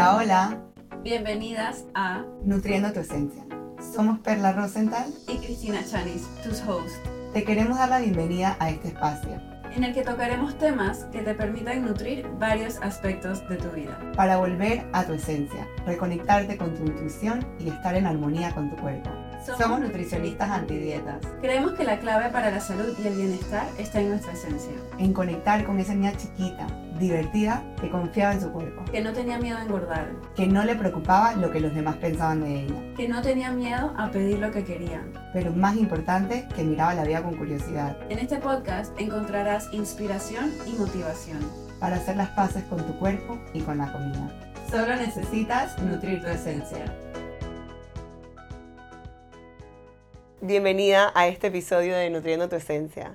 Hola, hola. Bienvenidas a Nutriendo tu Esencia. Somos Perla Rosenthal y Cristina Chanis, tus hosts, Te queremos dar la bienvenida a este espacio en el que tocaremos temas que te permitan nutrir varios aspectos de tu vida. para volver a tu esencia, reconectarte con tu intuición y estar en armonía con tu cuerpo. Somos nutricionistas antidietas, Creemos que la clave para la salud y el bienestar está en nuestra esencia, en conectar con esa niña chiquita, divertida, que confiaba en su cuerpo, que no tenía miedo a engordar, que no le preocupaba lo que los demás pensaban de ella, que no tenía miedo a pedir lo que quería. pero más importante, que miraba la vida con curiosidad, En este podcast encontrarás inspiración y motivación. para hacer las paces con tu cuerpo y con la comida. Solo necesitas nutrir tu esencia. Bienvenida a este episodio de Nutriendo tu Esencia.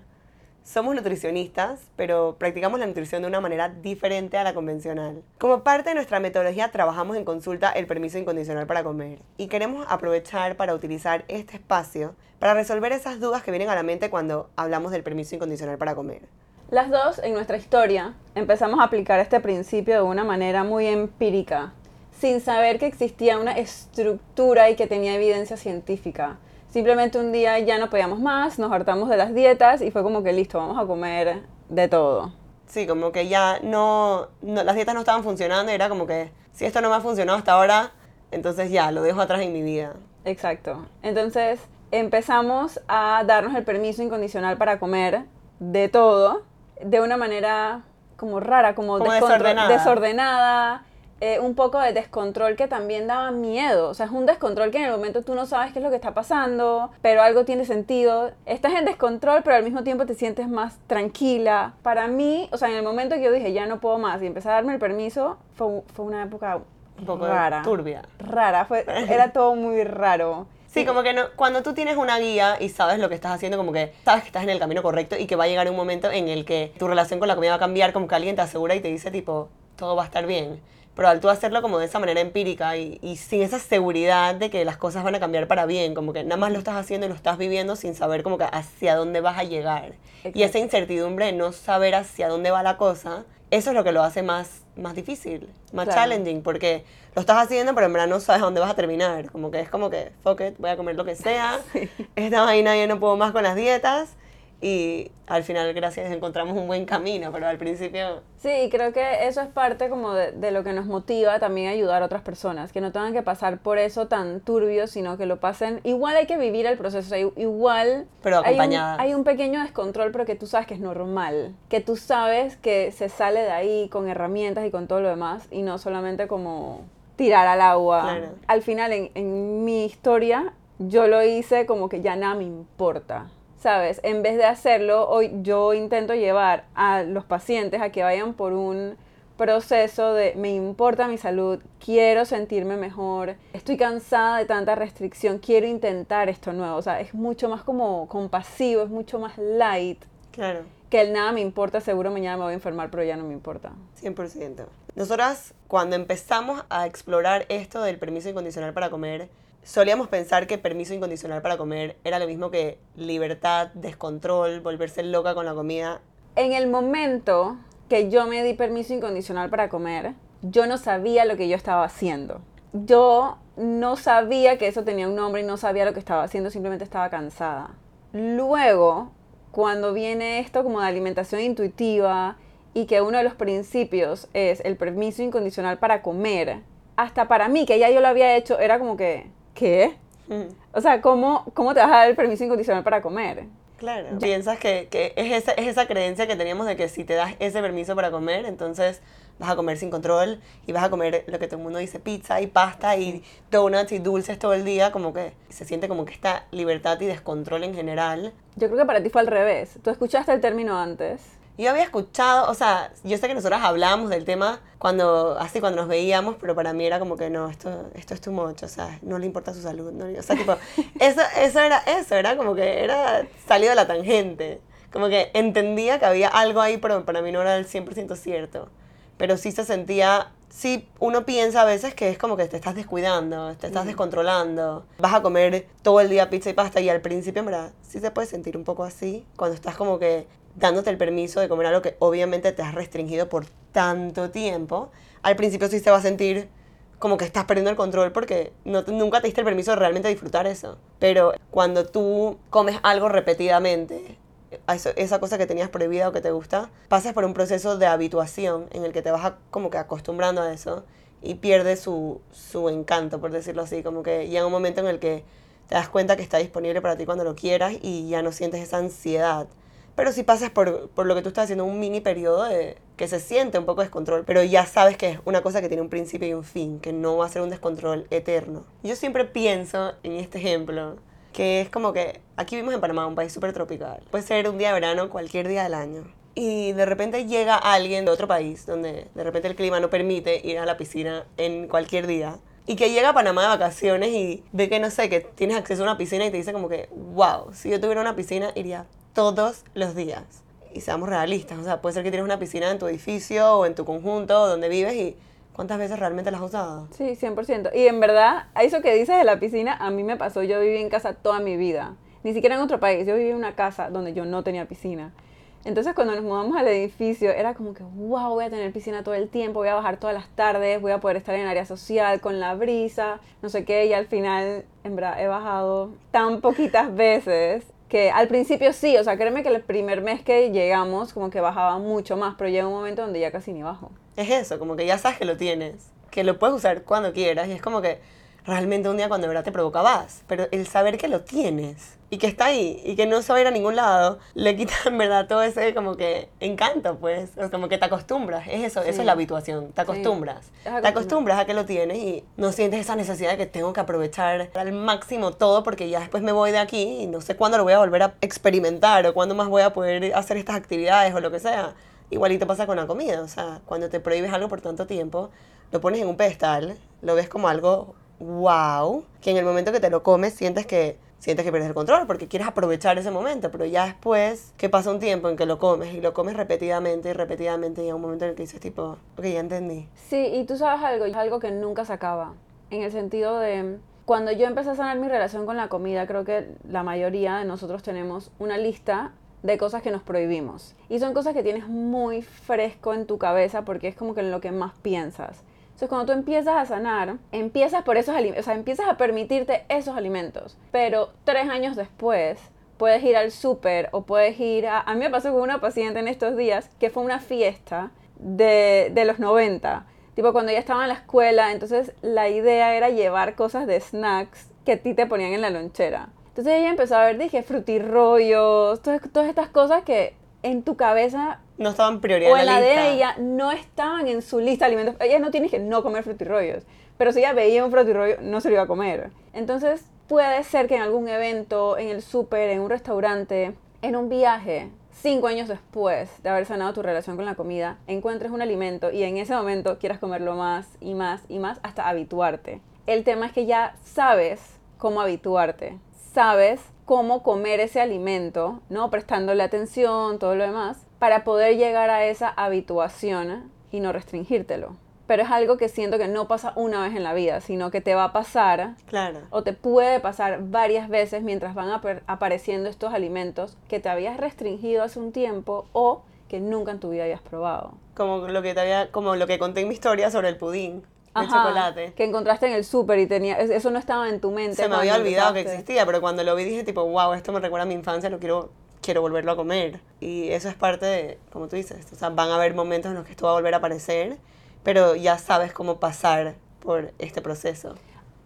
Somos nutricionistas, pero practicamos la nutrición de una manera diferente a la convencional. Como parte de nuestra metodología trabajamos en consulta el permiso incondicional para comer y queremos aprovechar para utilizar este espacio para resolver esas dudas que vienen a la mente cuando hablamos del permiso incondicional para comer. Las dos, en nuestra historia, empezamos a aplicar este principio de una manera muy empírica, sin saber que existía una estructura y que tenía evidencia científica. Simplemente un día ya no podíamos más, nos hartamos de las dietas y fue como que listo, vamos a comer de todo. Sí, como que ya no, no- las dietas no estaban funcionando y era como que si esto no me ha funcionado hasta ahora, entonces ya, lo dejo atrás en mi vida. Exacto. Entonces empezamos a darnos el permiso incondicional para comer de todo, de una manera como rara, como, Como desordenada. desordenada, eh, un poco de descontrol que también daba miedo. O sea, es un descontrol que en el momento tú no sabes qué es lo que está pasando, pero algo tiene sentido. Estás en descontrol, pero al mismo tiempo te sientes más tranquila. Para mí, o sea, en el momento que yo dije, ya no puedo más y empecé a darme el permiso, fue, fue una época Un poco rara. turbia. Rara, fue, era todo muy raro. Sí, como que no, cuando tú tienes una guía y sabes lo que estás haciendo, como que sabes que estás en el camino correcto y que va a llegar un momento en el que tu relación con la comida va a cambiar, como que alguien te asegura y te dice tipo, todo va a estar bien. Pero al tú hacerlo como de esa manera empírica y, y sin esa seguridad de que las cosas van a cambiar para bien, como que nada más lo estás haciendo y lo estás viviendo sin saber como que hacia dónde vas a llegar. Y esa incertidumbre de no saber hacia dónde va la cosa, eso es lo que lo hace más, más difícil, más Claro. challenging, porque lo estás haciendo, pero en verdad no sabes dónde vas a terminar. Como que es como que, fuck it, voy a comer lo que sea. Esta vaina ya no puedo más con las dietas. Y al final, gracias, encontramos un buen camino, pero al principio... Sí, creo que eso es parte como de, de lo que nos motiva también a ayudar a otras personas, que no tengan que pasar por eso tan turbio, sino que lo pasen. Igual hay que vivir el proceso, igual Pero hay un, hay un pequeño descontrol, pero que tú sabes que es normal, que tú sabes que se sale de ahí con herramientas y con todo lo demás, y no solamente como tirar al agua. Claro. Al final, en, en mi historia, yo lo hice como que ya nada me importa. ¿Sabes? En vez de hacerlo, hoy yo intento llevar a los pacientes a que vayan por un proceso de me importa mi salud, quiero sentirme mejor, estoy cansada de tanta restricción, quiero intentar esto nuevo. O sea, es mucho más como compasivo, es mucho más light Claro, que el nada me importa, seguro mañana me voy a enfermar, pero ya no me importa. 100%. Nosotras, cuando empezamos a explorar esto del permiso incondicional para comer, solíamos pensar que permiso incondicional para comer era lo mismo que libertad, descontrol, volverse loca con la comida. En el momento que yo me di permiso incondicional para comer, yo no sabía lo que yo estaba haciendo. Yo no sabía que eso tenía un nombre y no sabía lo que estaba haciendo, simplemente estaba cansada. Luego, cuando viene esto como de alimentación intuitiva y que uno de los principios es el permiso incondicional para comer, hasta para mí, que ya yo lo había hecho, era como que, ¿qué? Mm, O sea, ¿cómo, cómo te vas a dar el permiso incondicional para comer? Claro. Piensas que, que es, esa, es esa creencia que teníamos de que si te das ese permiso para comer, entonces vas a comer sin control y vas a comer lo que todo el mundo dice, pizza y pasta y donuts y dulces todo el día, como que se siente como que esta libertad y descontrol en general. Yo creo que para ti fue al revés. Tú escuchaste el término antes. Yo había escuchado, o sea, yo sé que nosotras hablábamos del tema cuando, así cuando nos veíamos, pero para mí era como que no, esto, esto es too much, o sea, no le importa su salud, ¿no? o sea, tipo, eso, eso era eso, era como que era salido de la tangente, como que entendía que había algo ahí, pero para mí no era el 100% cierto, pero sí se sentía, sí, uno piensa a veces que es como que te estás descuidando, te estás descontrolando, vas a comer todo el día pizza y pasta y al principio, en verdad, sí se puede sentir un poco así, cuando estás como que dándote el permiso de comer algo que obviamente te has restringido por tanto tiempo, al principio sí se va a sentir como que estás perdiendo el control porque no, nunca te diste el permiso de realmente disfrutar eso. Pero cuando tú comes algo repetidamente, eso- esa cosa que tenías prohibida o que te gusta, pasas por un proceso de habituación en el que te vas a- como que acostumbrando a eso y pierde su, su encanto, por decirlo así, como que llega un momento en el que te das cuenta que está disponible para ti cuando lo quieras y ya no sientes esa ansiedad. Pero si pasas por, por lo que tú estás haciendo, un mini periodo de, que se siente un poco descontrol, pero ya sabes que es una cosa que tiene un principio y un fin, que no va a ser un descontrol eterno. Yo siempre pienso en este ejemplo, que es como que aquí vivimos en Panamá, un país súper tropical. Puede ser un día de verano, cualquier día del año. Y de repente llega alguien de otro país, donde de repente el clima no permite ir a la piscina en cualquier día. Y que llega a Panamá de vacaciones y ve que, no sé, que tienes acceso a una piscina y te dice como que, wow, si yo tuviera una piscina iría todos los días. Y seamos realistas, o sea, puede ser que tienes una piscina en tu edificio o en tu conjunto donde vives y ¿cuántas veces realmente la has usado? Sí, 100%. Y en verdad, eso que dices de la piscina, a mí me pasó, yo viví en casa toda mi vida. Ni siquiera en otro país, yo viví en una casa donde yo no tenía piscina. Entonces cuando nos mudamos al edificio era como que, wow, voy a tener piscina todo el tiempo, voy a bajar todas las tardes, voy a poder estar en el área social con la brisa, no sé qué, y al final, en verdad, he bajado tan poquitas veces que al principio sí, o sea, créeme que el primer mes que llegamos como que bajaba mucho más, pero llega un momento donde ya casi ni bajo. Es eso, como que ya sabes que lo tienes, que lo puedes usar cuando quieras y es como que realmente un día cuando de verdad te provoca vas, pero el saber que lo tienes y que está ahí y que no se va a ir a ningún lado, le quita en verdad todo ese como que encanto, pues, como que te acostumbras, es eso, eso Sí. es la habituación, te acostumbras, Es te acostumbras a que lo tienes y no sientes esa necesidad de que tengo que aprovechar al máximo todo porque ya después me voy de aquí y no sé cuándo lo voy a volver a experimentar o cuándo más voy a poder hacer estas actividades o lo que sea. Igualito pasa con la comida, o sea, cuando te prohíbes algo por tanto tiempo, lo pones en un pedestal, lo ves como algo wow, que en el momento que te lo comes sientes que sientes que pierdes el control porque quieres aprovechar ese momento, pero ya después que pasa un tiempo en que lo comes y lo comes repetidamente y repetidamente y hay un momento en el que dices tipo, ok, ya entendí. Sí, y tú sabes algo, es algo que nunca se acaba. En el sentido de, cuando yo empecé a sanar mi relación con la comida, creo que la mayoría de nosotros tenemos una lista de cosas que nos prohibimos. Y son cosas que tienes muy fresco en tu cabeza porque es como que en lo que más piensas. Entonces, cuando tú empiezas a sanar, empiezas por esos alimentos, o sea, empiezas a permitirte esos alimentos. Pero tres años después, puedes ir al súper o puedes ir a... A mí me pasó con una paciente en estos días que fue una fiesta de, de los 90. Tipo, cuando ella estaba en la escuela, entonces la idea era llevar cosas de snacks que a ti te ponían en la lonchera. Entonces ella empezó a ver, dije, frutirrollos, todas, todas estas cosas que en tu cabeza No estaban prioridad o en la de ella no estaban en su lista de alimentos. Ella no tiene que no comer frutirrollos, pero si ella veía un frutirrollo, no se lo iba a comer. Entonces, puede ser que en algún evento, en el súper, en un restaurante, en un viaje, cinco años después de haber sanado tu relación con la comida, encuentres un alimento y en ese momento quieras comerlo más y más y más hasta habituarte. El tema es que ya sabes cómo habituarte, sabes cómo comer ese alimento, ¿no? Prestándole atención, todo lo demás, para poder llegar a esa habituación y no restringírtelo. Pero es algo que siento que no pasa una vez en la vida, sino que te va a pasar Claro. o te puede pasar varias veces mientras van apar- apareciendo estos alimentos que te habías restringido hace un tiempo o que nunca en tu vida habías probado. Como lo que te había, como lo que conté en mi historia sobre el pudín de Ajá, chocolate. Que encontraste en el súper y tenía, es- eso no estaba en tu mente. Se me había olvidado que existía, pero cuando lo vi dije tipo, wow, esto me recuerda a mi infancia, lo quiero, quiero volverlo a comer. Y eso es parte de, como tú dices, o sea, van a haber momentos en los que esto va a volver a aparecer, pero ya sabes cómo pasar por este proceso.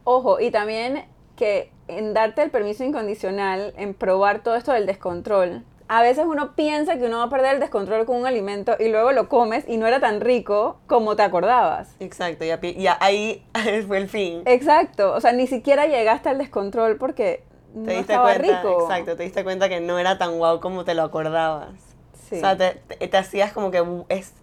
Ojo, y también que en darte el permiso incondicional, en probar todo esto del descontrol, a veces uno piensa que uno va a perder el descontrol con un alimento y luego lo comes y no era tan rico como te acordabas. Exacto, ya, ya ahí fue el fin. Exacto, o sea, ni siquiera llegaste al descontrol porque Te no diste estaba cuenta, rico. exacto, te diste cuenta que no era tan guau como te lo acordabas. Sí. O sea, te, te- te hacías como que "Uh, es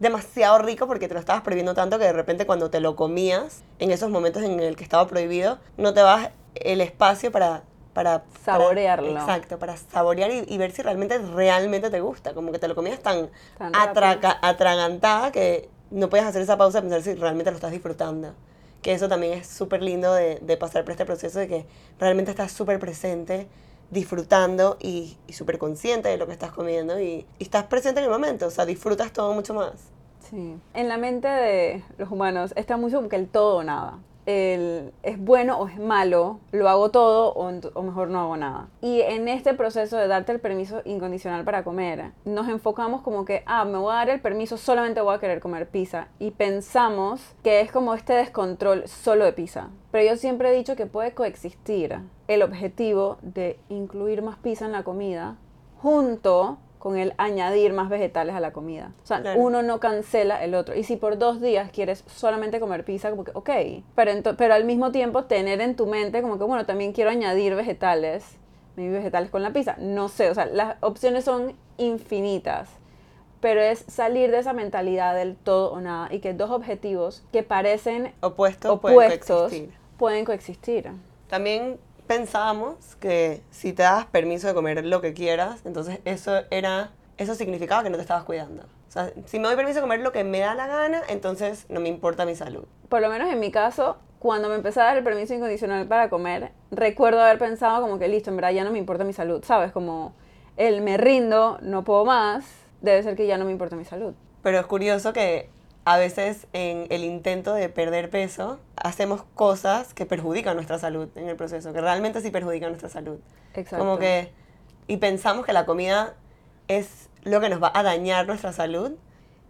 demasiado rico porque te lo estabas prohibiendo tanto que de repente cuando te lo comías, en esos momentos en el que estaba prohibido, no te vas el espacio para... Para, para- Saborearlo. exacto, para saborear y, y ver si realmente, realmente te gusta. Como que te lo comías tan, Tan atraca- atragantada que no puedes hacer esa pausa y pensar si realmente lo estás disfrutando. Que eso también es súper lindo de, de pasar por este proceso de que realmente estás súper presente, disfrutando y, y súper consciente de lo que estás comiendo y, y estás presente en el momento. O sea, disfrutas todo mucho más. Sí. En la mente de los humanos está mucho como que el todo o nada. Es bueno o es malo, lo hago todo o, o mejor no hago nada. Y en este proceso de darte el permiso incondicional para comer, nos enfocamos como que, ah, me voy a dar el permiso, solamente voy a querer comer pizza. Y pensamos que es como este descontrol solo de pizza. Pero yo siempre he dicho que puede coexistir el objetivo de incluir más pizza en la comida junto con el añadir más vegetales a la comida. O sea, Claro. uno no cancela el otro. Y si por dos días quieres solamente comer pizza, como que, ok. Pero, pero al mismo tiempo tener en tu mente como que, bueno, también quiero añadir vegetales. Maybe vegetales con la pizza. No sé, o sea, las opciones son infinitas. Pero es salir de esa mentalidad del todo o nada. Y que dos objetivos que parecen Opuestos pueden opuestos coexistir. pueden coexistir. También pensábamos que si te das permiso de comer lo que quieras, entonces eso era eso significaba que no te estabas cuidando. O sea, si me doy permiso de comer lo que me da la gana, entonces no me importa mi salud. por lo menos en mi caso, cuando me empecé a dar el permiso incondicional para comer, recuerdo haber pensado como que listo, en verdad ya no me importa mi salud, ¿sabes? Como el me rindo, no puedo más, debe ser que ya no me importa mi salud. Pero es curioso que a veces en el intento de perder peso hacemos cosas que perjudican nuestra salud en el proceso, que realmente sí perjudican nuestra salud. Exacto. Como que y pensamos que la comida es lo que nos va a dañar nuestra salud.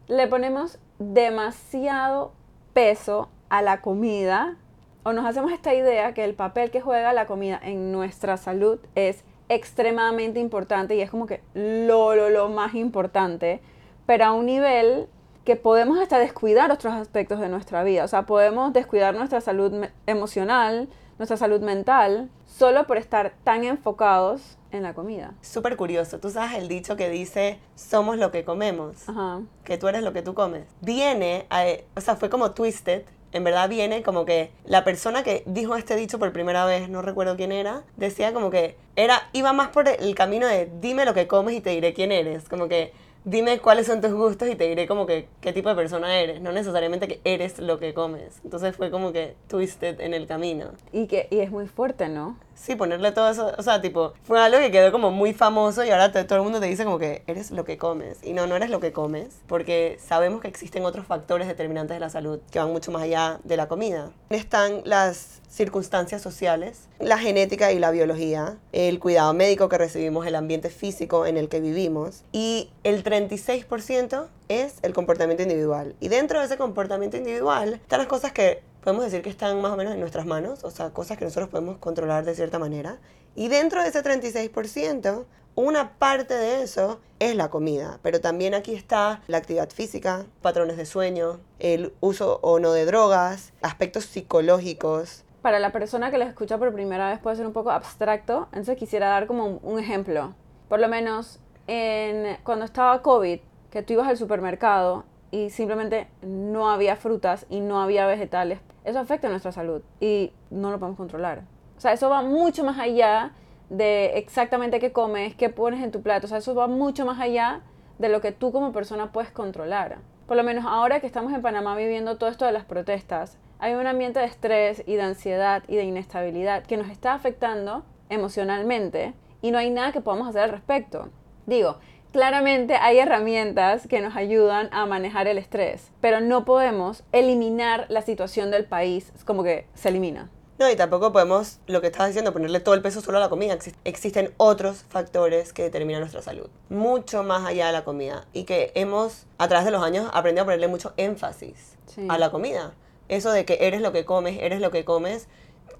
le ponemos demasiado peso a la comida o nos hacemos esta idea que el papel que juega la comida en nuestra salud es extremadamente importante y es como que lo, lo, lo más importante, pero a un nivel que podemos hasta descuidar otros aspectos de nuestra vida. O sea, podemos descuidar nuestra salud emocional, nuestra salud mental, solo por estar tan enfocados en la comida. Súper curioso. Tú sabes el dicho que dice, somos lo que comemos, Ajá. que tú eres lo que tú comes. Viene, a- o sea, fue como twisted. En verdad viene como que la persona que dijo este dicho por primera vez, no recuerdo quién era, decía como que era, iba más por el camino de dime lo que comes y te diré quién eres. Como que dime cuáles son tus gustos y te diré como que qué tipo de persona eres. No necesariamente que eres lo que comes. Entonces fue como que twisted en el camino. Y, que, y es muy fuerte, ¿no? Sí, ponerle todo eso, o sea, tipo, fue algo que quedó como muy famoso y ahora todo el mundo te dice como que eres lo que comes. Y no, no eres lo que comes, porque sabemos que existen otros factores determinantes de la salud que van mucho más allá de la comida. Están las circunstancias sociales, la genética y la biología, el cuidado médico que recibimos, el ambiente físico en el que vivimos y el 36% es el comportamiento individual. Y dentro de ese comportamiento individual están las cosas que podemos decir que están más o menos en nuestras manos, o sea, cosas que nosotros podemos controlar de cierta manera. Y dentro de ese 36%, una parte de eso es la comida, pero también aquí está la actividad física, patrones de sueño, el uso o no de drogas, aspectos psicológicos. Para la persona que les escucha por primera vez puede ser un poco abstracto, entonces quisiera dar como un, un ejemplo. Por lo menos en, cuando estaba COVID, que tú ibas al supermercado y simplemente no había frutas y no había vegetales, eso afecta a nuestra salud y no lo podemos controlar. O sea, eso va mucho más allá de exactamente qué comes, qué pones en tu plato. O sea, eso va mucho más allá de lo que tú como persona puedes controlar. Por lo menos ahora que estamos en Panamá viviendo todo esto de las protestas, hay un ambiente de estrés y de ansiedad y de inestabilidad que nos está afectando emocionalmente y no hay nada que podamos hacer al respecto. Digo, claramente hay herramientas que nos ayudan a manejar el estrés, pero no podemos eliminar la situación del país como que se elimina. No, y tampoco podemos, lo que estabas diciendo, ponerle todo el peso solo a la comida. Exis- Existen otros factores que determinan nuestra salud, mucho más allá de la comida, y que hemos, a través de los años, aprendido a ponerle mucho énfasis Sí. a la comida. Eso de que eres lo que comes, eres lo que comes,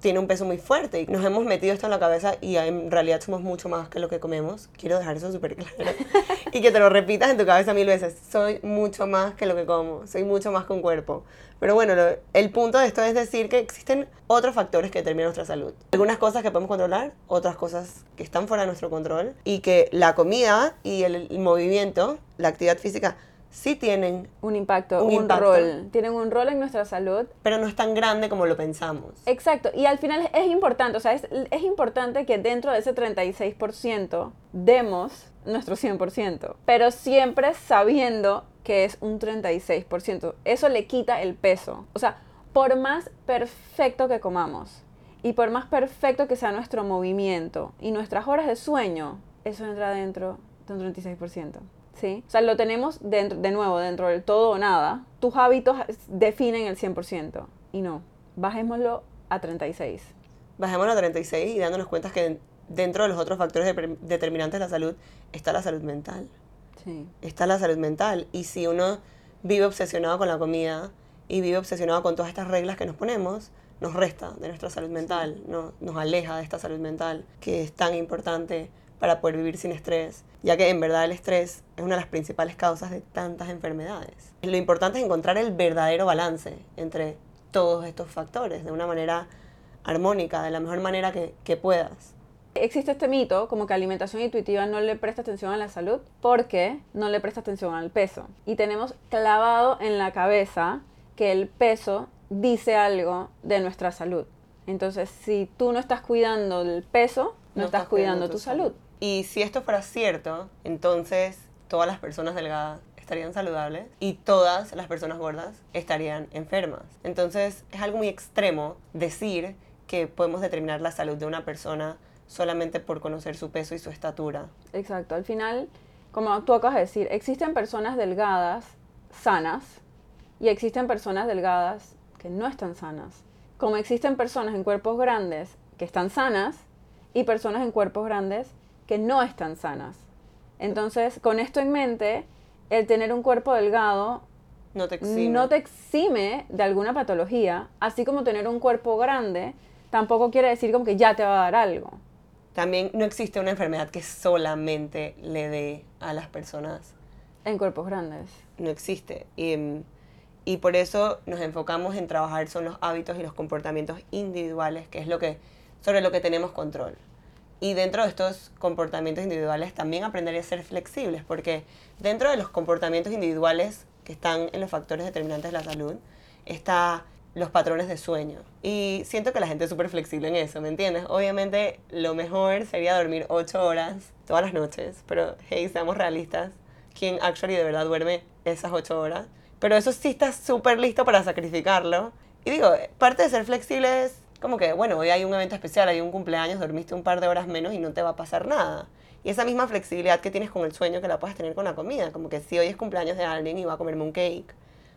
tiene un peso muy fuerte. Y nos hemos metido esto en la cabeza y en realidad somos mucho más que lo que comemos. Quiero dejar eso súper claro. y que te lo repitas en tu cabeza mil veces. Soy mucho más que lo que como. Soy mucho más que un cuerpo. Pero bueno, lo- el punto de esto es decir que existen otros factores que determinan nuestra salud. Algunas cosas que podemos controlar, otras cosas que están fuera de nuestro control. Y que la comida y el, el movimiento, la actividad física, sí tienen, Un impacto, Un un, impacto. rol. Tienen un rol en nuestra salud pero no es tan grande como lo pensamos. Exacto, y al final es importante, o sea, es, es importante que dentro de ese 36% demos nuestro 100%, pero siempre sabiendo que es un 36%. Eso le quita el peso. O sea, por más perfecto que comamos y por más perfecto que sea nuestro movimiento y nuestras horas de sueño, eso entra dentro de un 36%. ¿Sí? O sea, lo tenemos dentro, de nuevo dentro del todo o nada. Tus hábitos definen el 100% y no. Bajémoslo a 36. Bajémoslo a 36 y dándonos cuenta que dentro de los otros factores de- determinantes de la salud está la salud mental. Sí. Está la salud mental. Y si uno vive obsesionado con la comida y vive obsesionado con todas estas reglas que nos ponemos, nos resta de nuestra salud mental, no, nos aleja de esta salud mental que es tan importante para poder vivir sin estrés, ya que en verdad el estrés es una de las principales causas de tantas enfermedades. Lo importante es encontrar el verdadero balance entre todos estos factores de una manera armónica, de la mejor manera que, que puedas. Existe este mito como que alimentación intuitiva no le presta atención a la salud porque no le presta atención al peso. Y tenemos clavado en la cabeza que el peso dice algo de nuestra salud. Entonces, si tú no estás cuidando el peso, no, estás, cuidando, tu salud. Y si esto fuera cierto, entonces todas las personas delgadas estarían saludables y todas las personas gordas estarían enfermas. Entonces es algo muy extremo decir que podemos determinar la salud de una persona solamente por conocer su peso y su estatura. Exacto. Al final, como tú acabas de decir, existen personas delgadas sanas y existen personas delgadas que no están sanas. Como existen personas en cuerpos grandes que están sanas y personas en cuerpos grandes que no están sanas. Entonces, con esto en mente, el tener un cuerpo delgado No te exime. no te exime de alguna patología, así como tener un cuerpo grande tampoco quiere decir como que ya te va a dar algo. También no existe una enfermedad que solamente le dé a las personas En cuerpos grandes. no existe. Y, y por eso nos enfocamos en trabajar son los hábitos y los comportamientos individuales, que es lo que, sobre lo que tenemos control. Y dentro de estos comportamientos individuales también aprender a ser flexibles, porque dentro de los comportamientos individuales que están en los factores determinantes de la salud, está los patrones de sueño. Y siento que la gente es súper flexible en eso, ¿me entiendes? Obviamente lo mejor sería dormir 8 horas todas las noches, pero hey, seamos realistas, ¿quién actually de verdad duerme esas 8 horas? Pero eso sí estás súper listo para sacrificarlo. Y digo, parte de ser flexible es como que, bueno, hoy hay un evento especial, hay un cumpleaños, dormiste un par de horas menos y no te va a pasar nada. Y esa misma flexibilidad que tienes con el sueño que la puedes tener con la comida, como que si hoy es cumpleaños de alguien y va a comerme un cake,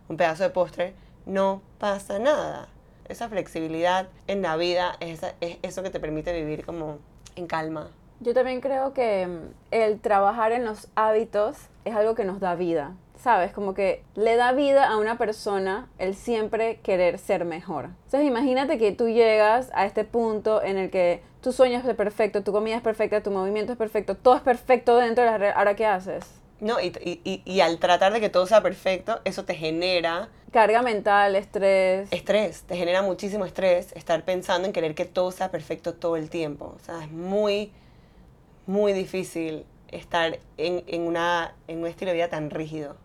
un pedazo de postre, no pasa nada. Esa flexibilidad en la vida es, es eso que te permite vivir como en calma. Yo también creo que mm, el trabajar en los hábitos es algo que nos da vida. ¿Sabes? Como que le da vida a una persona el siempre querer ser mejor. Entonces imagínate que tú llegas a este punto en el que tu sueño es perfecto, tu comida es perfecta, tu movimiento es perfecto, todo es perfecto dentro de la red. ¿Ahora qué haces? No, y, y, y- al tratar de que todo sea perfecto, eso te genera Carga mental, estrés. estrés, te genera muchísimo estrés estar pensando en querer que todo sea perfecto todo el tiempo. O sea, es muy, muy difícil estar en, en, una, en un estilo de vida tan rígido.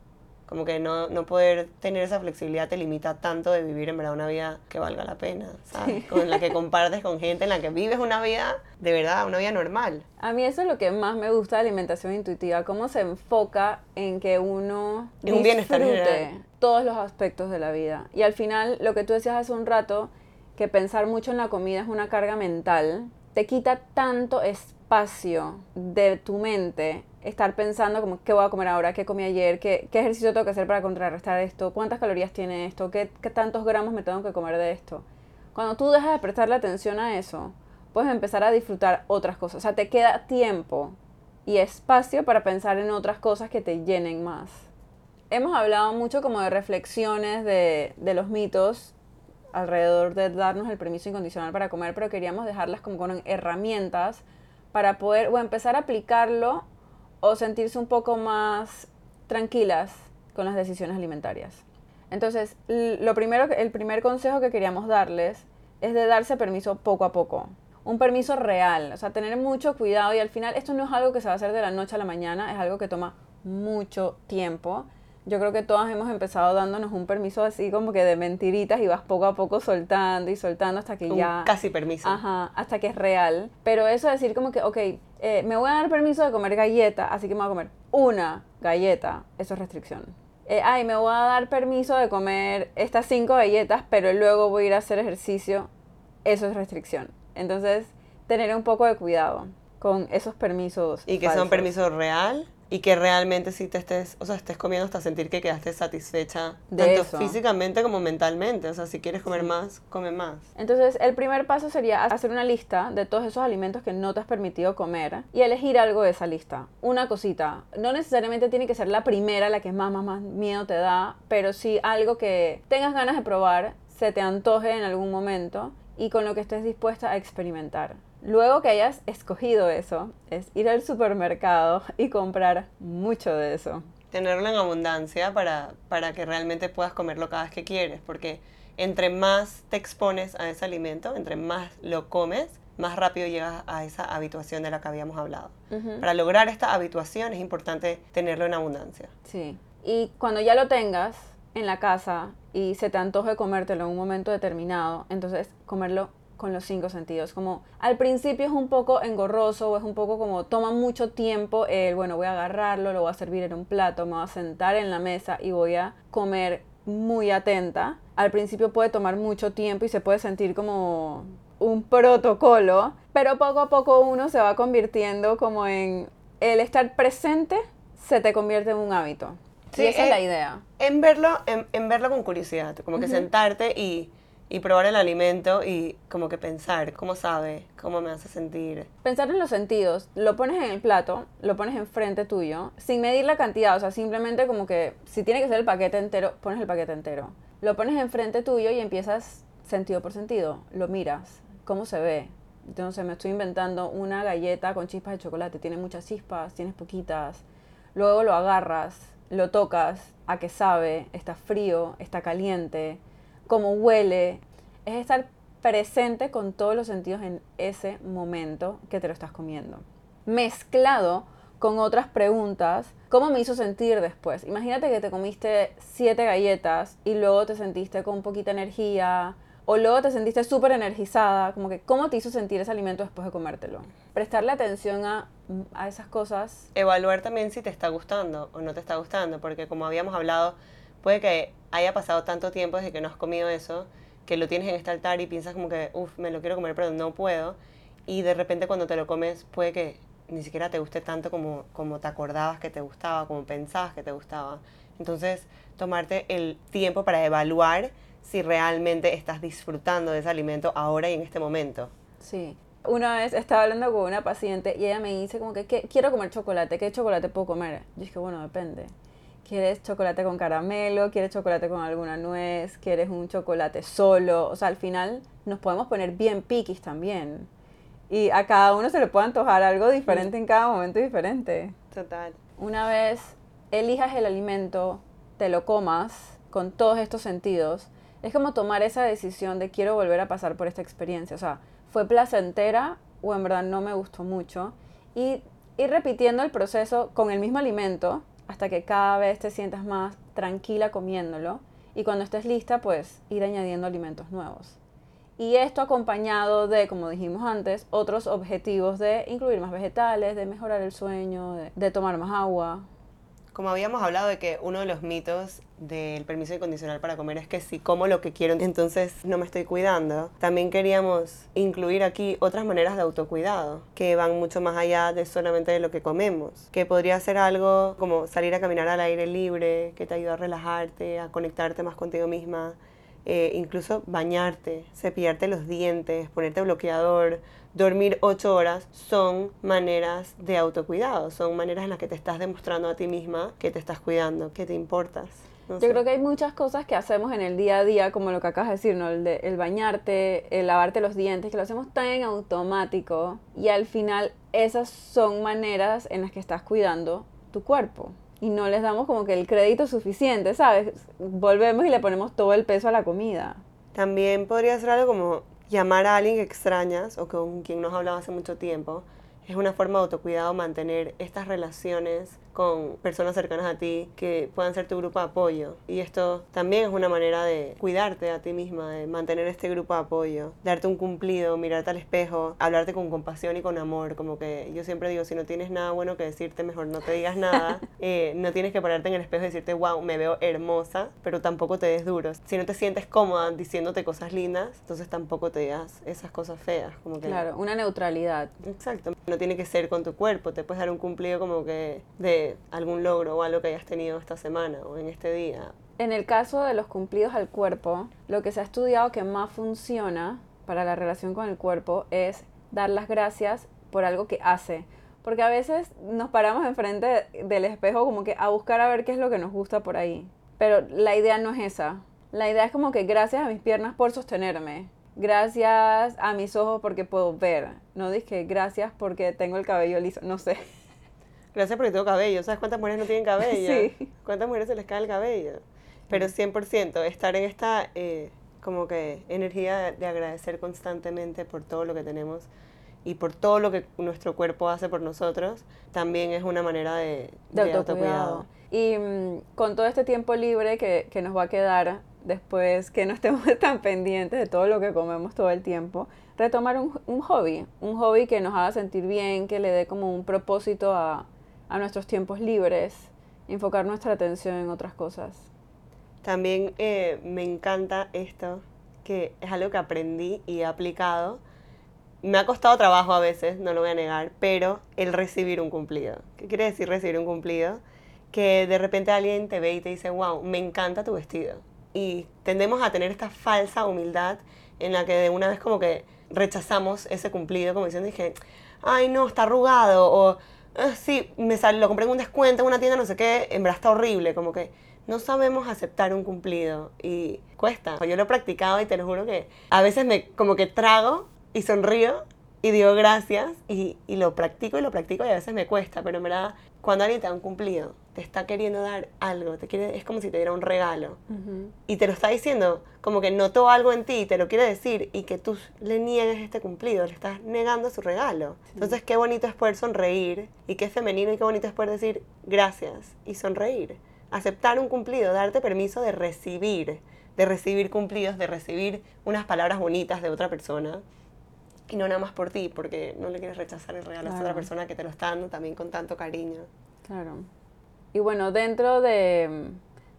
Como que no, no poder tener esa flexibilidad te limita tanto de vivir en verdad una vida que valga la pena, ¿sabes? Con la que compartes con gente, en la que vives una vida de verdad, una vida normal. A mí eso es lo que más me gusta de alimentación intuitiva, cómo se enfoca en que uno En un bienestar general. todos los aspectos de la vida. Y al final, lo que tú decías hace un rato, que pensar mucho en la comida es una carga mental, te quita tanto espacio de tu mente estar pensando como qué voy a comer ahora, qué comí ayer, qué, qué ejercicio tengo que hacer para contrarrestar esto, cuántas calorías tiene esto, qué, qué tantos gramos me tengo que comer de esto. Cuando tú dejas de prestarle atención a eso, puedes empezar a disfrutar otras cosas. O sea, te queda tiempo y espacio para pensar en otras cosas que te llenen más. Hemos hablado mucho como de reflexiones de, de los mitos alrededor de darnos el permiso incondicional para comer, pero queríamos dejarlas como con herramientas para poder o empezar a aplicarlo o sentirse un poco más tranquilas con las decisiones alimentarias. Entonces, lo primero, el primer consejo que queríamos darles es de darse permiso poco a poco. Un permiso real, o sea, tener mucho cuidado y al final esto no es algo que se va a hacer de la noche a la mañana, es algo que toma mucho tiempo. Yo creo que todas hemos empezado dándonos un permiso así como que de mentiritas y vas poco a poco soltando y soltando hasta que Un ya... casi permiso. Ajá, hasta que es real. Pero eso de decir como que, ok, eh, me voy a dar permiso de comer galleta, así que me voy a comer una galleta, eso es restricción. Eh, ay, me voy a dar permiso de comer estas cinco galletas, pero luego voy a ir a hacer ejercicio, eso es restricción. Entonces, tener un poco de cuidado con esos permisos. Y que sea un falsos. permiso real y que realmente sí te estés, o sea, estés comiendo hasta sentir que quedaste satisfecha De tanto eso. físicamente como mentalmente. O sea, si quieres comer más, come más. Entonces, el primer paso sería hacer una lista de todos esos alimentos que no te has permitido comer y elegir algo de esa lista. Una cosita. No necesariamente tiene que ser la primera, la que más, más, más miedo te da, pero sí algo que tengas ganas de probar, se te antoje en algún momento y con lo que estés dispuesta a experimentar. Luego que hayas escogido eso, es ir al supermercado y comprar mucho de eso. Tenerlo en abundancia para, para que realmente puedas comerlo cada vez que quieres, porque entre más te expones a ese alimento, entre más lo comes, más rápido llegas a esa habituación de la que habíamos hablado. Para lograr esta habituación es importante tenerlo en abundancia. Sí. Y cuando ya lo tengas en la casa y se te antoje comértelo en un momento determinado, entonces comerlo con los cinco sentidos. Como al principio es un poco engorroso o es un poco como toma mucho tiempo el, bueno, voy a agarrarlo, lo voy a servir en un plato, me voy a sentar en la mesa y voy a comer muy atenta. Al principio puede tomar mucho tiempo y se puede sentir como un protocolo, pero poco a poco uno se va convirtiendo como en el estar presente se te convierte en un hábito. Sí, y esa es eh, la idea. En verlo, en, en verlo con curiosidad, como que sentarte y, y probar el alimento y como que pensar cómo sabe, cómo me hace sentir. Pensar en los sentidos, lo pones en el plato, lo pones enfrente tuyo, sin medir la cantidad, o sea, simplemente como que si tiene que ser el paquete entero, pones el paquete entero. Lo pones enfrente tuyo y empiezas sentido por sentido, lo miras, cómo se ve. Entonces me estoy inventando una galleta con chispas de chocolate, tiene muchas chispas, tienes poquitas. Luego lo agarras, lo tocas, a qué sabe, está frío, está caliente, cómo huele. Es estar presente con todos los sentidos en ese momento que te lo estás comiendo. Mezclado con otras preguntas, ¿cómo me hizo sentir después? Imagínate que te comiste siete galletas y luego te sentiste con poquita energía o luego te sentiste súper energizada, como que ¿cómo te hizo sentir ese alimento después de comértelo? Prestarle atención a, a esas cosas. Evaluar también si te está gustando o no te está gustando, porque como habíamos hablado, puede que haya pasado tanto tiempo desde que no has comido eso, que lo tienes en este altar y piensas como que, uff, me lo quiero comer, pero no puedo. Y de repente cuando te lo comes, puede que ni siquiera te guste tanto como, como te acordabas que te gustaba, como pensabas que te gustaba. Entonces, tomarte el tiempo para evaluar si realmente estás disfrutando de ese alimento ahora y en este momento. Sí. Una vez estaba hablando con una paciente y ella me dice como que "¿Qué- quiero comer chocolate, ¿qué chocolate puedo comer? Yo dije, bueno, depende. ¿Quieres chocolate con caramelo? ¿Quieres chocolate con alguna nuez? ¿Quieres un chocolate solo? O sea, al final nos podemos poner bien piquis también. Y a cada uno se le puede antojar algo diferente en cada momento diferente. Total. Una vez elijas el alimento, te lo comas con todos estos sentidos, es como tomar esa decisión de quiero volver a pasar por esta experiencia. O sea, fue placentera o en verdad no me gustó mucho. Y ir repitiendo el proceso con el mismo alimento hasta que cada vez te sientas más tranquila comiéndolo. Y cuando estés lista, pues ir añadiendo alimentos nuevos. Y esto acompañado de, como dijimos antes, otros objetivos de incluir más vegetales, de mejorar el sueño, de, de tomar más agua. Como habíamos hablado de que uno de los mitos del permiso incondicional para comer es que si como lo que quiero, entonces no me estoy cuidando. También queríamos incluir aquí otras maneras de autocuidado que van mucho más allá de solamente de lo que comemos. Que podría ser algo como salir a caminar al aire libre, que te ayuda a relajarte, a conectarte más contigo misma. eh, incluso bañarte, cepillarte los dientes, ponerte bloqueador, dormir ocho horas, son maneras de autocuidado, son maneras en las que te estás demostrando a ti misma que te estás cuidando, que te importas. No Yo creo que hay muchas cosas que hacemos en el día a día, como lo que acabas de decir, ¿no? El, de, el bañarte, el lavarte los dientes, que lo hacemos tan en automático y al final esas son maneras en las que estás cuidando tu cuerpo y no les damos como que el crédito suficiente, ¿sabes? Volvemos y le ponemos todo el peso a la comida. También podría ser algo como llamar a alguien que extrañas o con quien no has hablado hace mucho tiempo. Es una forma de autocuidado mantener estas relaciones con personas cercanas a ti que puedan ser tu grupo de apoyo. Y esto también es una manera de cuidarte a ti misma, de mantener este grupo de apoyo, darte un cumplido, mirarte al espejo, hablarte con compasión y con amor. Como que yo siempre digo, si no tienes nada bueno que decirte, mejor no te digas nada. Eh, no tienes que pararte en el espejo y decirte, wow, me veo hermosa, pero tampoco te des duro. Si no te sientes cómoda diciéndote cosas lindas, entonces tampoco te digas esas cosas feas. Como que Claro, una neutralidad. Exacto. No tiene que ser con tu cuerpo. Te puedes dar un cumplido como que de algún logro o algo que hayas tenido esta semana o en este día. En el caso de los cumplidos al cuerpo, lo que se ha estudiado que más funciona para la relación con el cuerpo es dar las gracias por algo que hace. Porque a veces nos paramos enfrente del espejo como que a buscar a ver qué es lo que nos gusta por ahí. Pero la idea no es esa. La idea es como que gracias a mis piernas por sostenerme. Gracias a mis ojos porque puedo ver. No dije gracias porque tengo el cabello liso. No sé. Gracias porque tengo cabello. ¿Sabes cuántas mujeres no tienen cabello? Sí. ¿Cuántas mujeres se les cae el cabello? Pero 100%, estar en esta eh, como que energía de agradecer constantemente por todo lo que tenemos y por todo lo que nuestro cuerpo hace por nosotros, también es una manera de, de de autocuidado. Y mm, con todo este tiempo libre que, que nos va a quedar después que no estemos tan pendientes de todo lo que comemos todo el tiempo, retomar un, un hobby, un hobby que nos haga sentir bien, que le dé como un propósito a, a nuestros tiempos libres, enfocar nuestra atención en otras cosas. También eh, me encanta esto, que es algo que aprendí y he aplicado. Me ha costado trabajo a veces, no lo voy a negar, pero el recibir un cumplido. ¿Qué quiere decir recibir un cumplido? Que de repente alguien te ve y te dice, wow, me encanta tu vestido. Y tendemos a tener esta falsa humildad en la que de una vez como que rechazamos ese cumplido, como diciendo, dije, ay no, está arrugado, "Ah, sí, me sal- lo compré en un descuento en una tienda, no sé qué, en verdad está horrible, como que no sabemos aceptar un cumplido y cuesta. Yo lo he practicado y te lo juro que a veces me como que trago y sonrío y digo gracias y, y lo practico y lo practico y a veces me cuesta, pero en verdad cuando alguien te da un cumplido, te está queriendo dar algo, te quiere, es como si te diera un regalo y te lo está diciendo como que notó algo en ti y te lo quiere decir y que tú le niegues este cumplido, le estás negando su regalo. Entonces qué bonito es poder sonreír y qué femenino y qué bonito es poder decir gracias y sonreír. Aceptar un cumplido, darte permiso de recibir, de recibir cumplidos, de recibir unas palabras bonitas de otra persona y no nada más por ti, porque no le quieres rechazar el regalo a esa otra Claro. persona que te lo está dando también con tanto cariño. Claro. Y bueno, dentro de,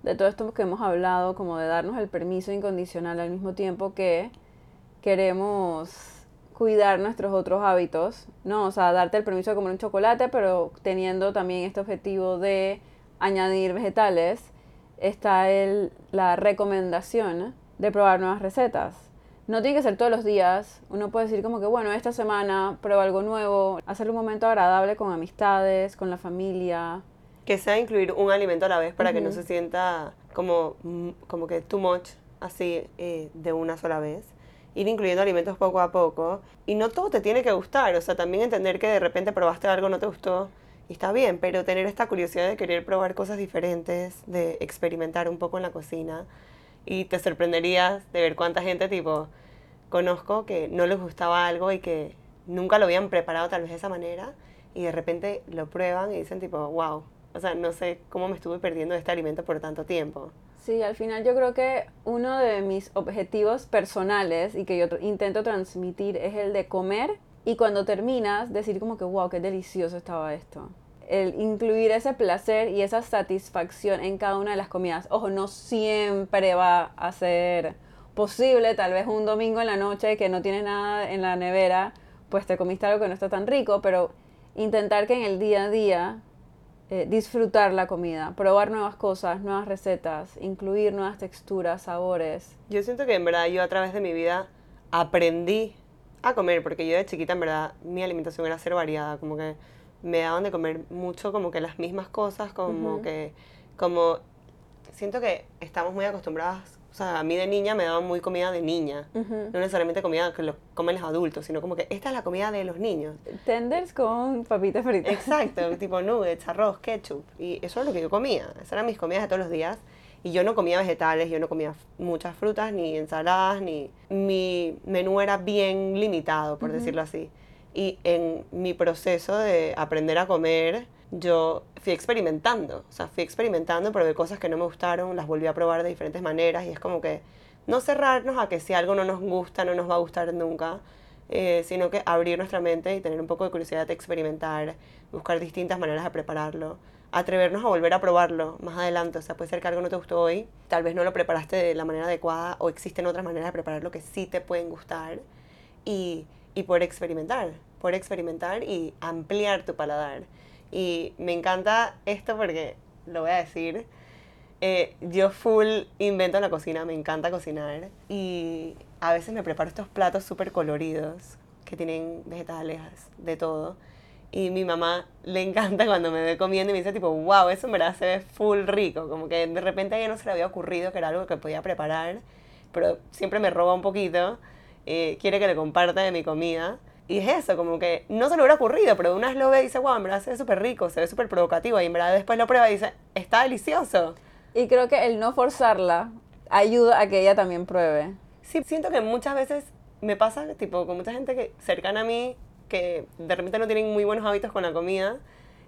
de todo esto que hemos hablado, como de darnos el permiso incondicional al mismo tiempo que queremos cuidar nuestros otros hábitos, ¿no? O sea, darte el permiso de comer un chocolate, pero teniendo también este objetivo de añadir vegetales, está el, la recomendación de probar nuevas recetas. No tiene que ser todos los días. Uno puede decir como que, bueno, esta semana prueba algo nuevo, hacer un momento agradable con amistades, con la familia. Que sea incluir un alimento a la vez para que no se sienta como, mm, como que too much, así eh, de una sola vez. Ir incluyendo alimentos poco a poco. Y no todo te tiene que gustar. O sea, también entender que de repente probaste algo, no te gustó. Y está bien, pero tener esta curiosidad de querer probar cosas diferentes, de experimentar un poco en la cocina. Y te sorprenderías de ver cuánta gente, tipo, conozco que no les gustaba algo y que nunca lo habían preparado tal vez de esa manera. Y de repente lo prueban y dicen, tipo, wow. O sea, no sé cómo me estuve perdiendo este alimento por tanto tiempo. Sí, al final yo creo que uno de mis objetivos personales y que yo intento transmitir es el de comer y cuando terminas decir como que wow, qué delicioso estaba esto. El incluir ese placer y esa satisfacción en cada una de las comidas. Ojo, no siempre va a ser posible, tal vez un domingo en la noche que no tienes nada en la nevera, pues te comiste algo que no está tan rico, pero intentar que en el día a día eh, disfrutar la comida, probar nuevas cosas, nuevas recetas, incluir nuevas texturas, sabores. Yo siento que en verdad yo a través de mi vida aprendí a comer, porque yo de chiquita en verdad mi alimentación era ser variada, como que me daban de comer mucho como que las mismas cosas, como que, como, siento que estamos muy acostumbradas, o sea, a mí de niña me daban muy comida de niña, no necesariamente comida que lo comen los adultos, sino como que esta es la comida de los niños. Tenders con papitas fritas. Exacto, tipo nuggets, arroz, ketchup. Y eso es lo que yo comía. Esas eran mis comidas de todos los días. Y yo no comía vegetales, yo no comía muchas frutas, ni ensaladas, ni... Mi menú era bien limitado, por decirlo así. Y en mi proceso de aprender a comer, yo fui experimentando. O sea, fui experimentando, probé cosas que no me gustaron, las volví a probar de diferentes maneras. Y es como que no cerrarnos a que si algo no nos gusta, no nos va a gustar nunca eh, sino que abrir nuestra mente y tener un poco de curiosidad de experimentar, buscar distintas maneras de prepararlo, atrevernos a volver a probarlo más adelante. O sea, puede ser que algo no te gustó hoy, tal vez no lo preparaste de la manera adecuada o existen otras maneras de prepararlo que sí te pueden gustar y, y poder experimentar, poder experimentar y ampliar tu paladar. Y me encanta esto porque, lo voy a decir, eh, yo full invento en la cocina, me encanta cocinar. Y a veces me preparo estos platos súper coloridos que tienen vegetales, de todo. Y mi mamá le encanta cuando me ve comiendo y me dice tipo, wow, eso en verdad se ve full rico. Como que de repente a ella no se le había ocurrido que era algo que podía preparar, pero siempre me roba un poquito. Eh, quiere que le comparta de mi comida. Y es eso, como que no se le hubiera ocurrido, pero una vez lo ve y dice, wow, en verdad se ve súper rico, se ve súper provocativo. Y en verdad después lo prueba y dice, está delicioso. Y creo que el no forzarla ayuda a que ella también pruebe. Sí, siento que muchas veces me pasa, tipo, con mucha gente que cercana a mí, que de repente no tienen muy buenos hábitos con la comida,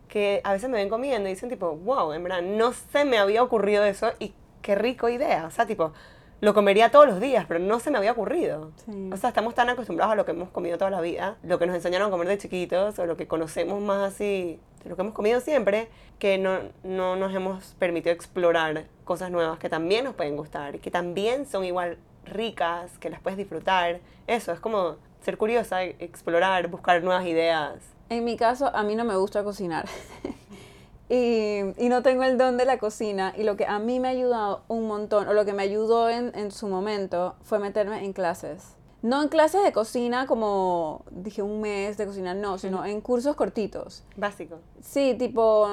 que a veces me ven comiendo y dicen, tipo, wow, en verdad, no se me había ocurrido eso y qué rico idea. O sea, tipo, lo comería todos los días, pero no se me había ocurrido. Sí. O sea, estamos tan acostumbrados a lo que hemos comido toda la vida, lo que nos enseñaron a comer de chiquitos, o lo que conocemos más así, lo que hemos comido siempre, que no, no nos hemos permitido explorar cosas nuevas que también nos pueden gustar y que también son igual ricas, que las puedes disfrutar. Eso, es como ser curiosa, explorar, buscar nuevas ideas. En mi caso, a mí no me gusta cocinar. y, y no tengo el don de la cocina. Y lo que a mí me ha ayudado un montón, o lo que me ayudó en, en su momento, fue meterme en clases. No en clases de cocina como, dije, un mes de cocina, no, sino en cursos cortitos. Básico. Sí, tipo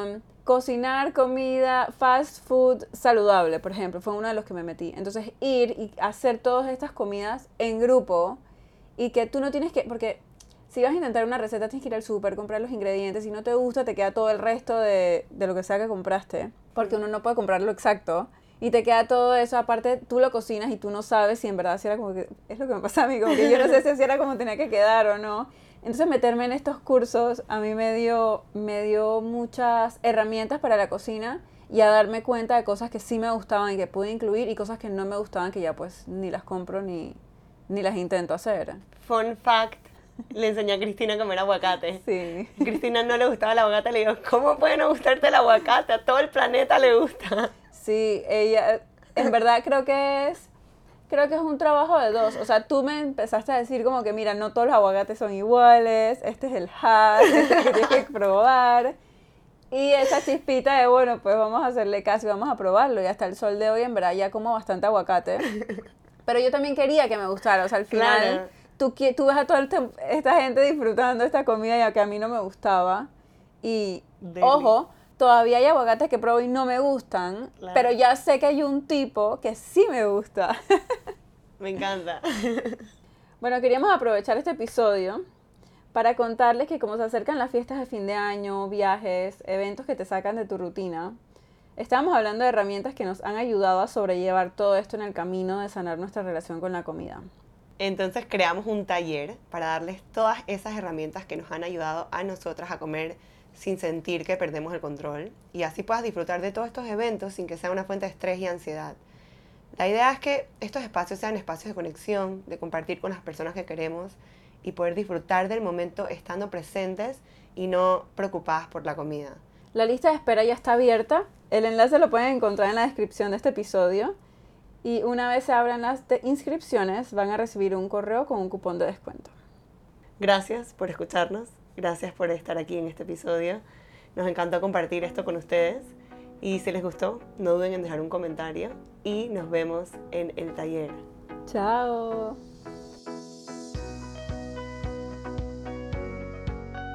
cocinar comida fast food saludable, por ejemplo, fue uno de los que me metí. Entonces ir y hacer todas estas comidas en grupo y que tú no tienes que, porque si vas a intentar una receta tienes que ir al súper, comprar los ingredientes, si no te gusta te queda todo el resto de, de lo que sea que compraste, porque uno no puede comprarlo exacto. Y te queda todo eso, aparte tú lo cocinas y tú no sabes si en verdad si era como que, es lo que me pasa a mí, como que yo no sé si era como tenía que quedar o no. Entonces meterme en estos cursos a mí me dio, me dio muchas herramientas para la cocina y a darme cuenta de cosas que sí me gustaban y que pude incluir y cosas que no me gustaban que ya pues ni las compro ni, ni las intento hacer. Fun fact, le enseñé a Cristina a comer aguacate. Sí. A Cristina no le gustaba el aguacate, le digo, ¿cómo puede no gustarte el aguacate? A todo el planeta le gusta. Sí, ella, en verdad creo que es, creo que es un trabajo de dos. O sea, tú me empezaste a decir como que, mira, no todos los aguacates son iguales, este es el hack, este es el que tienes que probar. Y esa chispita de, bueno, pues vamos a hacerle caso y vamos a probarlo. Y hasta el sol de hoy, en verdad, ya como bastante aguacate. Pero yo también quería que me gustara. O sea, al final, Claro. Tú, tú ves a toda esta gente disfrutando esta comida ya que a mí no me gustaba. Y, Deli. ojo, todavía hay aguacates que pruebo y no me gustan. Claro. Pero ya sé que hay un tipo que sí me gusta. Me encanta. Bueno, queríamos aprovechar este episodio para contarles que como se acercan las fiestas de fin de año, viajes, eventos que te sacan de tu rutina, estábamos hablando de herramientas que nos han ayudado a sobrellevar todo esto en el camino de sanar nuestra relación con la comida. Entonces creamos un taller para darles todas esas herramientas que nos han ayudado a nosotras a comer sin sentir que perdemos el control y así puedas disfrutar de todos estos eventos sin que sea una fuente de estrés y ansiedad. La idea es que estos espacios sean espacios de conexión, de compartir con las personas que queremos y poder disfrutar del momento estando presentes y no preocupadas por la comida. La lista de espera ya está abierta. El enlace lo pueden encontrar en la descripción de este episodio. Y una vez se abran las inscripciones, van a recibir un correo con un cupón de descuento. Gracias por escucharnos, gracias por estar aquí en este episodio. Nos encantó compartir esto con ustedes y si les gustó, no duden en dejar un comentario y nos vemos en el taller. Chao.